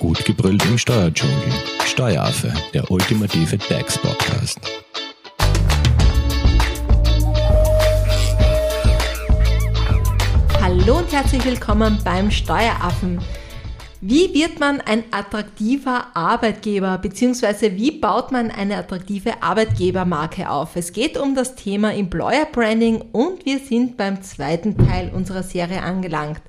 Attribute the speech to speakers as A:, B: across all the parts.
A: Gut gebrüllt im Steuerdschungel. Steueraffe, der ultimative DAX-Podcast.
B: Hallo und herzlich willkommen beim Steueraffen. Wie wird man ein attraktiver Arbeitgeber bzw. wie baut man eine attraktive Arbeitgebermarke auf? Es geht um das Thema Employer Branding und wir sind beim zweiten Teil unserer Serie angelangt.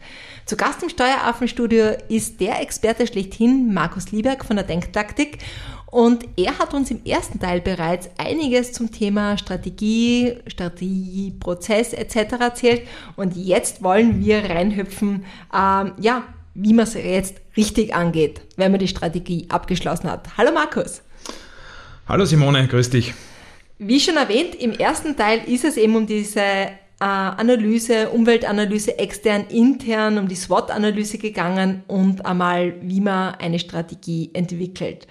B: Zu Gast im Steueraffenstudio ist der Experte schlechthin, Markus Lieberg von der Denktaktik. Und er hat uns im ersten Teil bereits einiges zum Thema Strategie, Strategie, Prozess etc. erzählt. Und jetzt wollen wir reinhüpfen, ähm, ja, wie man es jetzt richtig angeht, wenn man die Strategie abgeschlossen hat. Hallo Markus.
C: Hallo Simone, grüß dich.
B: Wie schon erwähnt, im ersten Teil ist es eben um diese äh, Analyse, Umweltanalyse extern, intern, um die SWOT-Analyse gegangen und einmal, wie man eine Strategie entwickelt.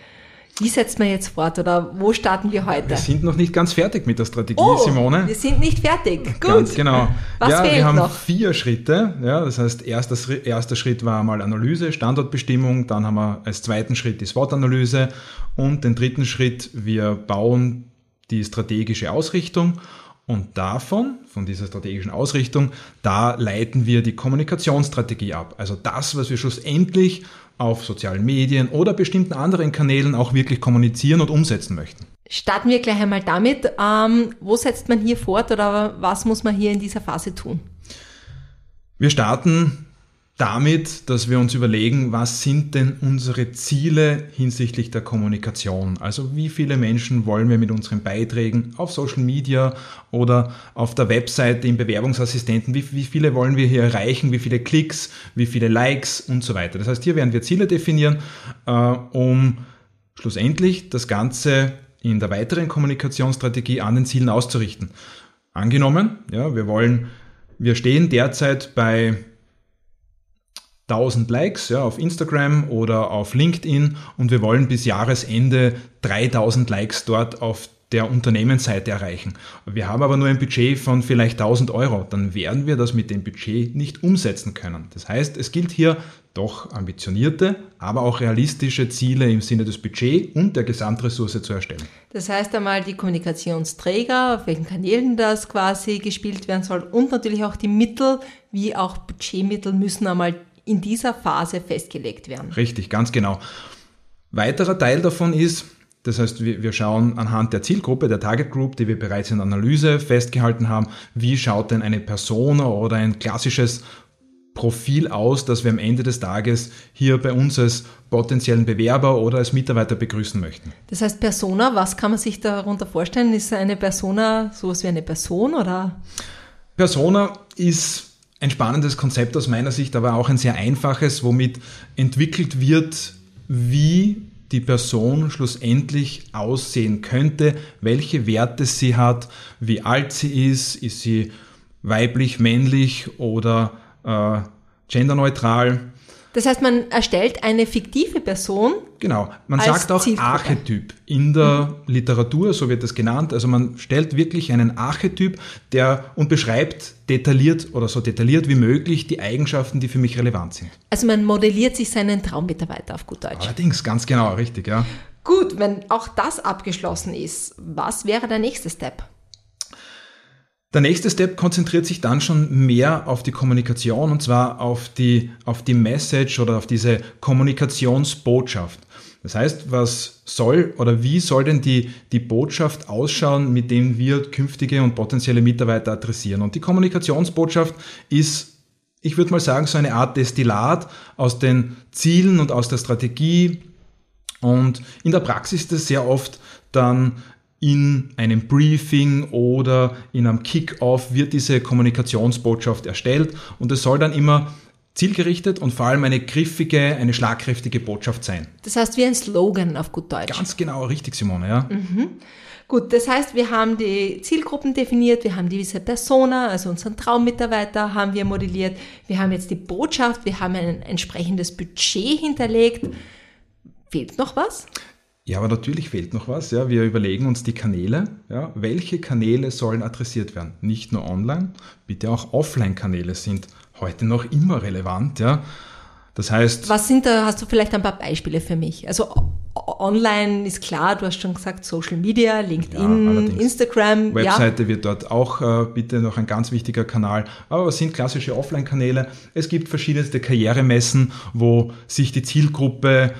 B: Wie setzt man jetzt fort oder wo starten wir heute?
C: Wir sind noch nicht ganz fertig mit der Strategie,
B: oh,
C: Simone.
B: Wir sind nicht fertig. Gut.
C: Ganz genau.
B: Was
C: ja,
B: fehlt
C: wir haben
B: noch?
C: vier Schritte. Ja, das heißt, erster, erster Schritt war mal Analyse, Standortbestimmung. Dann haben wir als zweiten Schritt die SWOT-Analyse und den dritten Schritt, wir bauen die strategische Ausrichtung. Und davon, von dieser strategischen Ausrichtung, da leiten wir die Kommunikationsstrategie ab. Also das, was wir schlussendlich auf sozialen Medien oder bestimmten anderen Kanälen auch wirklich kommunizieren und umsetzen möchten.
B: Starten wir gleich einmal damit. Ähm, wo setzt man hier fort oder was muss man hier in dieser Phase tun?
C: Wir starten damit, dass wir uns überlegen, was sind denn unsere Ziele hinsichtlich der Kommunikation? Also wie viele Menschen wollen wir mit unseren Beiträgen auf Social Media oder auf der Webseite im Bewerbungsassistenten, wie, wie viele wollen wir hier erreichen, wie viele Klicks, wie viele Likes und so weiter. Das heißt, hier werden wir Ziele definieren, äh, um schlussendlich das Ganze in der weiteren Kommunikationsstrategie an den Zielen auszurichten. Angenommen, ja, wir wollen, wir stehen derzeit bei 1000 Likes ja, auf Instagram oder auf LinkedIn und wir wollen bis Jahresende 3000 Likes dort auf der Unternehmensseite erreichen. Wir haben aber nur ein Budget von vielleicht 1000 Euro, dann werden wir das mit dem Budget nicht umsetzen können. Das heißt, es gilt hier doch ambitionierte, aber auch realistische Ziele im Sinne des Budgets und der Gesamtressource zu erstellen.
B: Das heißt einmal die Kommunikationsträger, auf welchen Kanälen das quasi gespielt werden soll und natürlich auch die Mittel, wie auch Budgetmittel müssen einmal in dieser Phase festgelegt werden.
C: Richtig, ganz genau. Weiterer Teil davon ist, das heißt, wir schauen anhand der Zielgruppe, der Target Group, die wir bereits in der Analyse festgehalten haben, wie schaut denn eine Persona oder ein klassisches Profil aus, das wir am Ende des Tages hier bei uns als potenziellen Bewerber oder als Mitarbeiter begrüßen möchten.
B: Das heißt Persona, was kann man sich darunter vorstellen? Ist eine Persona sowas wie eine Person oder?
C: Persona ist ein spannendes Konzept aus meiner Sicht, aber auch ein sehr einfaches, womit entwickelt wird, wie die Person schlussendlich aussehen könnte, welche Werte sie hat, wie alt sie ist, ist sie weiblich, männlich oder äh, genderneutral.
B: Das heißt, man erstellt eine fiktive Person.
C: Genau, man sagt auch
B: Zielgruppe.
C: Archetyp in der mhm. Literatur, so wird das genannt. Also man stellt wirklich einen Archetyp, der und beschreibt detailliert oder so detailliert wie möglich die Eigenschaften, die für mich relevant sind.
B: Also man modelliert sich seinen Traummitarbeiter auf gut Deutsch.
C: Allerdings, ganz genau, richtig, ja.
B: Gut, wenn auch das abgeschlossen ist, was wäre der nächste Step?
C: Der nächste Step konzentriert sich dann schon mehr auf die Kommunikation und zwar auf die, auf die Message oder auf diese Kommunikationsbotschaft. Das heißt, was soll oder wie soll denn die, die Botschaft ausschauen, mit dem wir künftige und potenzielle Mitarbeiter adressieren? Und die Kommunikationsbotschaft ist, ich würde mal sagen, so eine Art Destillat aus den Zielen und aus der Strategie. Und in der Praxis ist es sehr oft dann in einem Briefing oder in einem Kick-off wird diese Kommunikationsbotschaft erstellt und es soll dann immer zielgerichtet und vor allem eine griffige, eine schlagkräftige Botschaft sein.
B: Das heißt wie ein Slogan auf gut Deutsch.
C: Ganz genau, richtig, Simone, ja.
B: Mhm. Gut, das heißt, wir haben die Zielgruppen definiert, wir haben diese Persona, also unseren Traummitarbeiter haben wir modelliert, wir haben jetzt die Botschaft, wir haben ein entsprechendes Budget hinterlegt. Fehlt noch was?
C: Ja, aber natürlich fehlt noch was. Ja. Wir überlegen uns die Kanäle. Ja. Welche Kanäle sollen adressiert werden? Nicht nur online, bitte auch Offline-Kanäle sind heute noch immer relevant. Ja. Das heißt.
B: Was sind da, hast du vielleicht ein paar Beispiele für mich? Also online ist klar, du hast schon gesagt, Social Media, LinkedIn, ja, Instagram.
C: Webseite ja. wird dort auch äh, bitte noch ein ganz wichtiger Kanal. Aber was sind klassische Offline-Kanäle? Es gibt verschiedenste Karrieremessen, wo sich die Zielgruppe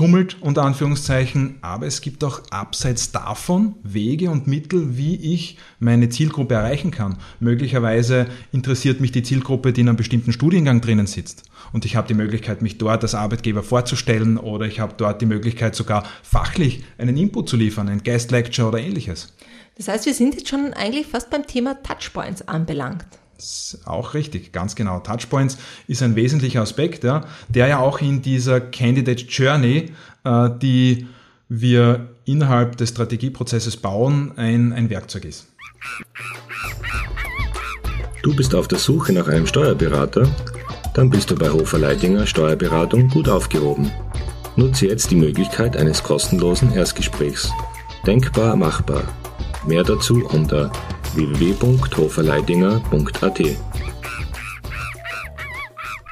C: tummelt, unter Anführungszeichen, aber es gibt auch abseits davon Wege und Mittel, wie ich meine Zielgruppe erreichen kann. Möglicherweise interessiert mich die Zielgruppe, die in einem bestimmten Studiengang drinnen sitzt. Und ich habe die Möglichkeit, mich dort als Arbeitgeber vorzustellen oder ich habe dort die Möglichkeit, sogar fachlich einen Input zu liefern, ein Guest Lecture oder ähnliches.
B: Das heißt, wir sind jetzt schon eigentlich fast beim Thema Touchpoints anbelangt.
C: Das ist auch richtig, ganz genau. Touchpoints ist ein wesentlicher Aspekt, ja, der ja auch in dieser Candidate Journey, äh, die wir innerhalb des Strategieprozesses bauen, ein, ein Werkzeug ist.
A: Du bist auf der Suche nach einem Steuerberater? Dann bist du bei Hofer Leidinger Steuerberatung gut aufgehoben. Nutze jetzt die Möglichkeit eines kostenlosen Erstgesprächs. Denkbar machbar. Mehr dazu unter www.hoferleidinger.at.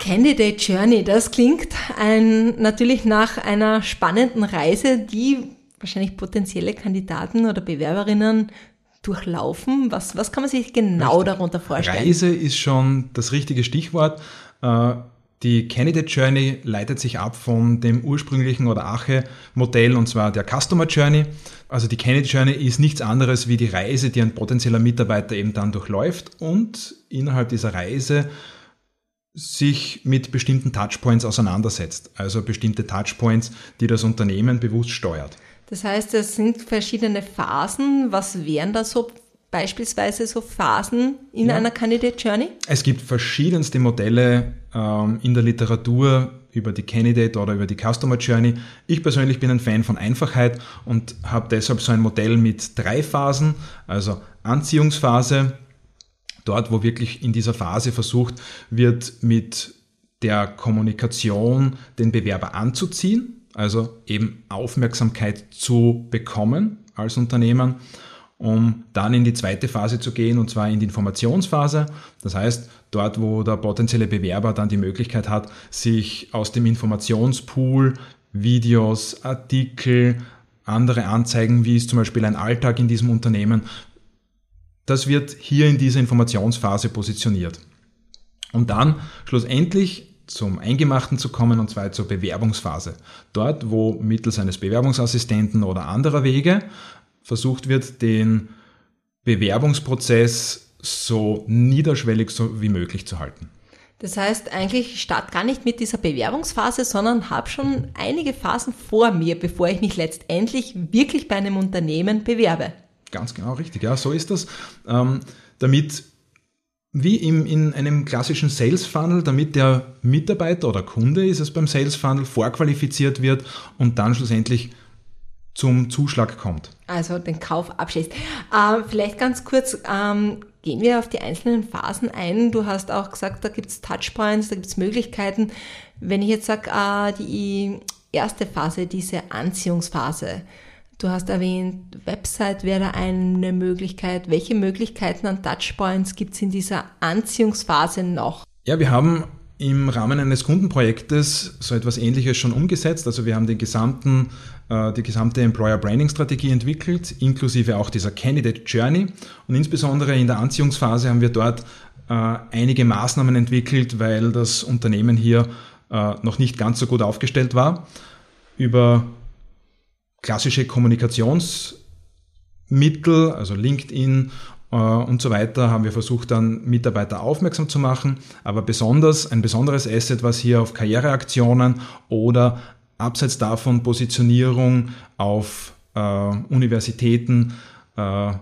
B: Candidate Journey, das klingt ein, natürlich nach einer spannenden Reise, die wahrscheinlich potenzielle Kandidaten oder Bewerberinnen durchlaufen. Was, was kann man sich genau Richtig. darunter vorstellen?
C: Reise ist schon das richtige Stichwort. Äh, die Candidate Journey leitet sich ab von dem ursprünglichen oder Ache-Modell und zwar der Customer Journey. Also die Candidate Journey ist nichts anderes wie die Reise, die ein potenzieller Mitarbeiter eben dann durchläuft und innerhalb dieser Reise sich mit bestimmten Touchpoints auseinandersetzt. Also bestimmte Touchpoints, die das Unternehmen bewusst steuert.
B: Das heißt, es sind verschiedene Phasen. Was wären da so beispielsweise so Phasen in ja. einer Candidate Journey?
C: Es gibt verschiedenste Modelle ähm, in der Literatur über die Candidate oder über die Customer Journey. Ich persönlich bin ein Fan von Einfachheit und habe deshalb so ein Modell mit drei Phasen, also Anziehungsphase, dort wo wirklich in dieser Phase versucht wird, mit der Kommunikation den Bewerber anzuziehen, also eben Aufmerksamkeit zu bekommen als Unternehmen um dann in die zweite Phase zu gehen, und zwar in die Informationsphase. Das heißt, dort, wo der potenzielle Bewerber dann die Möglichkeit hat, sich aus dem Informationspool Videos, Artikel, andere Anzeigen, wie ist zum Beispiel ein Alltag in diesem Unternehmen, das wird hier in dieser Informationsphase positioniert. Und dann schlussendlich zum Eingemachten zu kommen, und zwar zur Bewerbungsphase. Dort, wo mittels eines Bewerbungsassistenten oder anderer Wege versucht wird, den Bewerbungsprozess so niederschwellig so wie möglich zu halten.
B: Das heißt, eigentlich ich starte gar nicht mit dieser Bewerbungsphase, sondern habe schon einige Phasen vor mir, bevor ich mich letztendlich wirklich bei einem Unternehmen bewerbe.
C: Ganz genau richtig, ja, so ist das. Ähm, damit, wie im, in einem klassischen Sales Funnel, damit der Mitarbeiter oder Kunde ist es beim Sales Funnel vorqualifiziert wird und dann schlussendlich zum Zuschlag kommt.
B: Also den Kauf abschließt. Ähm, vielleicht ganz kurz ähm, gehen wir auf die einzelnen Phasen ein. Du hast auch gesagt, da gibt es Touchpoints, da gibt es Möglichkeiten. Wenn ich jetzt sage, äh, die erste Phase, diese Anziehungsphase, Du hast erwähnt, Website wäre eine Möglichkeit. Welche Möglichkeiten an Touchpoints gibt es in dieser Anziehungsphase noch?
C: Ja, wir haben im Rahmen eines Kundenprojektes so etwas Ähnliches schon umgesetzt. Also wir haben den gesamten, die gesamte Employer Branding Strategie entwickelt, inklusive auch dieser Candidate Journey. Und insbesondere in der Anziehungsphase haben wir dort äh, einige Maßnahmen entwickelt, weil das Unternehmen hier äh, noch nicht ganz so gut aufgestellt war. Über klassische Kommunikationsmittel, also LinkedIn äh, und so weiter haben wir versucht dann Mitarbeiter aufmerksam zu machen. Aber besonders ein besonderes Asset, was hier auf Karriereaktionen oder abseits davon Positionierung auf äh, Universitäten äh,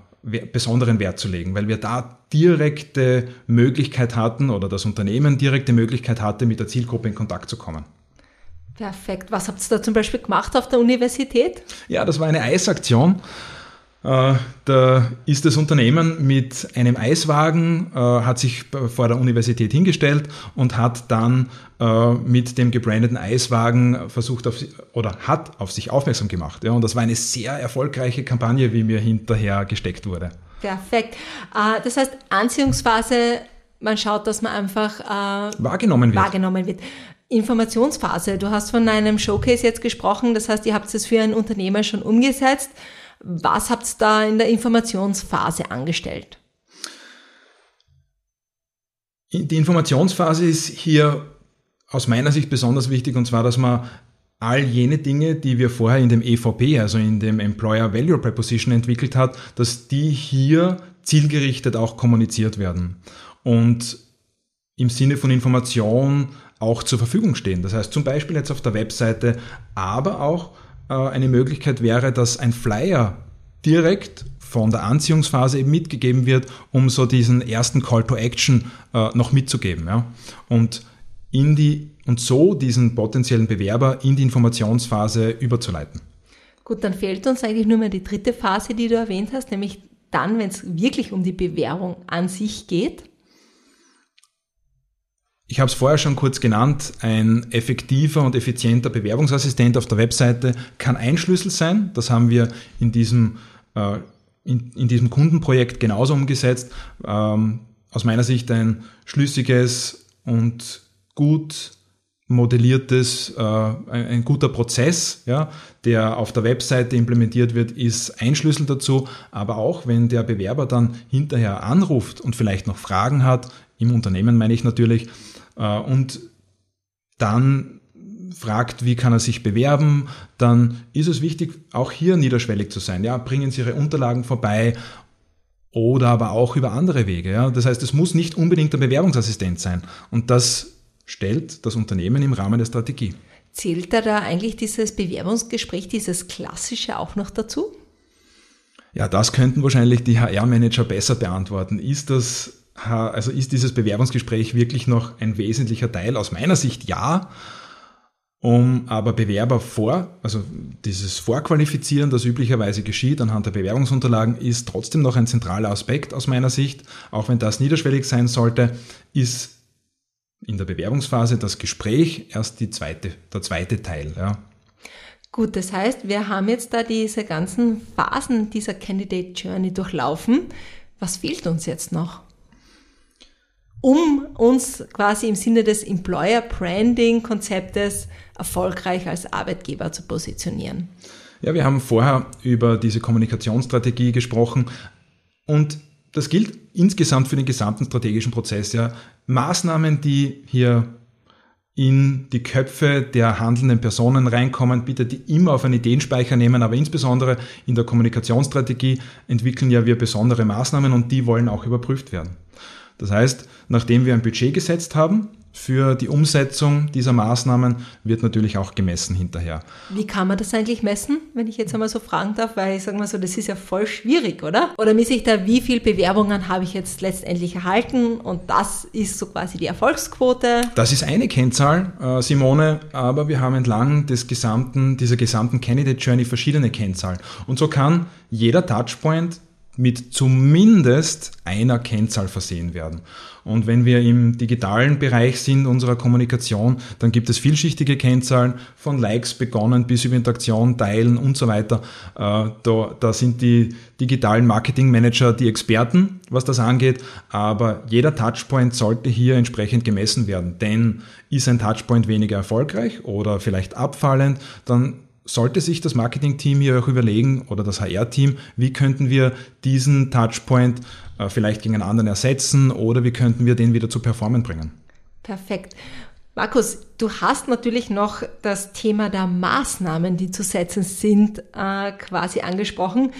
C: besonderen Wert zu legen, weil wir da direkte Möglichkeit hatten oder das Unternehmen direkte Möglichkeit hatte, mit der Zielgruppe in Kontakt zu kommen.
B: Perfekt. Was habt ihr da zum Beispiel gemacht auf der Universität?
C: Ja, das war eine Eisaktion. Äh, da ist das Unternehmen mit einem Eiswagen, äh, hat sich vor der Universität hingestellt und hat dann äh, mit dem gebrandeten Eiswagen versucht auf, oder hat auf sich aufmerksam gemacht. Ja, und das war eine sehr erfolgreiche Kampagne, wie mir hinterher gesteckt wurde.
B: Perfekt. Das heißt, Anziehungsphase man schaut, dass man einfach äh,
C: wahrgenommen wird.
B: Wahrgenommen wird. Informationsphase. Du hast von einem Showcase jetzt gesprochen, das heißt, ihr habt es für einen Unternehmer schon umgesetzt. Was habt ihr da in der Informationsphase angestellt?
C: Die Informationsphase ist hier aus meiner Sicht besonders wichtig und zwar, dass man all jene Dinge, die wir vorher in dem EVP, also in dem Employer Value Preposition entwickelt hat, dass die hier zielgerichtet auch kommuniziert werden und im Sinne von Information auch zur Verfügung stehen. Das heißt zum Beispiel jetzt auf der Webseite, aber auch eine Möglichkeit wäre, dass ein Flyer direkt von der Anziehungsphase eben mitgegeben wird, um so diesen ersten Call to Action äh, noch mitzugeben. Ja? Und in die und so diesen potenziellen Bewerber in die Informationsphase überzuleiten.
B: Gut, dann fehlt uns eigentlich nur mehr die dritte Phase, die du erwähnt hast, nämlich dann, wenn es wirklich um die Bewerbung an sich geht.
C: Ich habe es vorher schon kurz genannt, ein effektiver und effizienter Bewerbungsassistent auf der Webseite kann ein Schlüssel sein. Das haben wir in diesem, äh, in, in, diesem Kundenprojekt genauso umgesetzt. Ähm, aus meiner Sicht ein schlüssiges und gut modelliertes, äh, ein, ein, guter Prozess, ja, der auf der Webseite implementiert wird, ist ein Schlüssel dazu. Aber auch wenn der Bewerber dann hinterher anruft und vielleicht noch Fragen hat, im Unternehmen meine ich natürlich, äh, und dann fragt, wie kann er sich bewerben, dann ist es wichtig, auch hier niederschwellig zu sein. Ja, bringen Sie Ihre Unterlagen vorbei oder aber auch über andere Wege. Ja. Das heißt, es muss nicht unbedingt der Bewerbungsassistent sein. Und das stellt das Unternehmen im Rahmen der Strategie.
B: Zählt da, da eigentlich dieses Bewerbungsgespräch, dieses klassische auch noch dazu?
C: Ja, das könnten wahrscheinlich die HR-Manager besser beantworten. Ist das also ist dieses Bewerbungsgespräch wirklich noch ein wesentlicher Teil? Aus meiner Sicht ja. Um aber Bewerber vor, also dieses Vorqualifizieren, das üblicherweise geschieht anhand der Bewerbungsunterlagen, ist trotzdem noch ein zentraler Aspekt aus meiner Sicht. Auch wenn das niederschwellig sein sollte, ist in der Bewerbungsphase das Gespräch erst die zweite, der zweite Teil. Ja.
B: Gut, das heißt, wir haben jetzt da diese ganzen Phasen dieser Candidate Journey durchlaufen. Was fehlt uns jetzt noch? Um uns quasi im Sinne des Employer Branding Konzeptes erfolgreich als Arbeitgeber zu positionieren.
C: Ja, wir haben vorher über diese Kommunikationsstrategie gesprochen und das gilt insgesamt für den gesamten strategischen Prozess. Ja. Maßnahmen, die hier in die Köpfe der handelnden Personen reinkommen, bitte die immer auf einen Ideenspeicher nehmen, aber insbesondere in der Kommunikationsstrategie entwickeln ja wir besondere Maßnahmen und die wollen auch überprüft werden. Das heißt, nachdem wir ein Budget gesetzt haben für die Umsetzung dieser Maßnahmen, wird natürlich auch gemessen hinterher.
B: Wie kann man das eigentlich messen, wenn ich jetzt einmal so fragen darf? Weil ich sage mal so, das ist ja voll schwierig, oder? Oder messe ich da, wie viele Bewerbungen habe ich jetzt letztendlich erhalten und das ist so quasi die Erfolgsquote?
C: Das ist eine Kennzahl, äh, Simone, aber wir haben entlang des gesamten, dieser gesamten Candidate Journey verschiedene Kennzahlen. Und so kann jeder Touchpoint mit zumindest einer Kennzahl versehen werden. Und wenn wir im digitalen Bereich sind unserer Kommunikation, dann gibt es vielschichtige Kennzahlen von Likes begonnen bis über Interaktion, Teilen und so weiter. Äh, da, da sind die digitalen Marketingmanager die Experten, was das angeht. Aber jeder Touchpoint sollte hier entsprechend gemessen werden. Denn ist ein Touchpoint weniger erfolgreich oder vielleicht abfallend, dann sollte sich das Marketing-Team hier auch überlegen oder das HR-Team, wie könnten wir diesen Touchpoint äh, vielleicht gegen einen anderen ersetzen oder wie könnten wir den wieder zu performen bringen.
B: Perfekt. Markus, du hast natürlich noch das Thema der Maßnahmen, die zu setzen sind, äh, quasi angesprochen.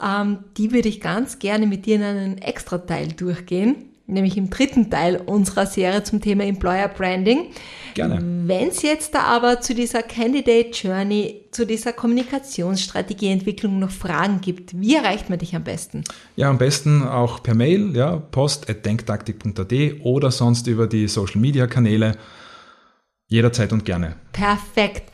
B: Ähm, die würde ich ganz gerne mit dir in einen Extra-Teil durchgehen nämlich im dritten Teil unserer Serie zum Thema Employer Branding.
C: Gerne.
B: Wenn es jetzt da aber zu dieser Candidate Journey, zu dieser Kommunikationsstrategieentwicklung noch Fragen gibt, wie erreicht man dich am besten?
C: Ja, am besten auch per Mail, ja, post.denktaktik.at oder sonst über die Social Media Kanäle. Jederzeit und gerne.
B: Perfekt.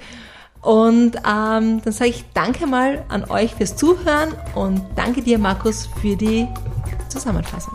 B: Und ähm, dann sage ich danke mal an euch fürs Zuhören und danke dir, Markus, für die Zusammenfassung.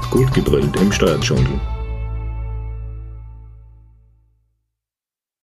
A: gut gebrüllt im Steuerdschungel.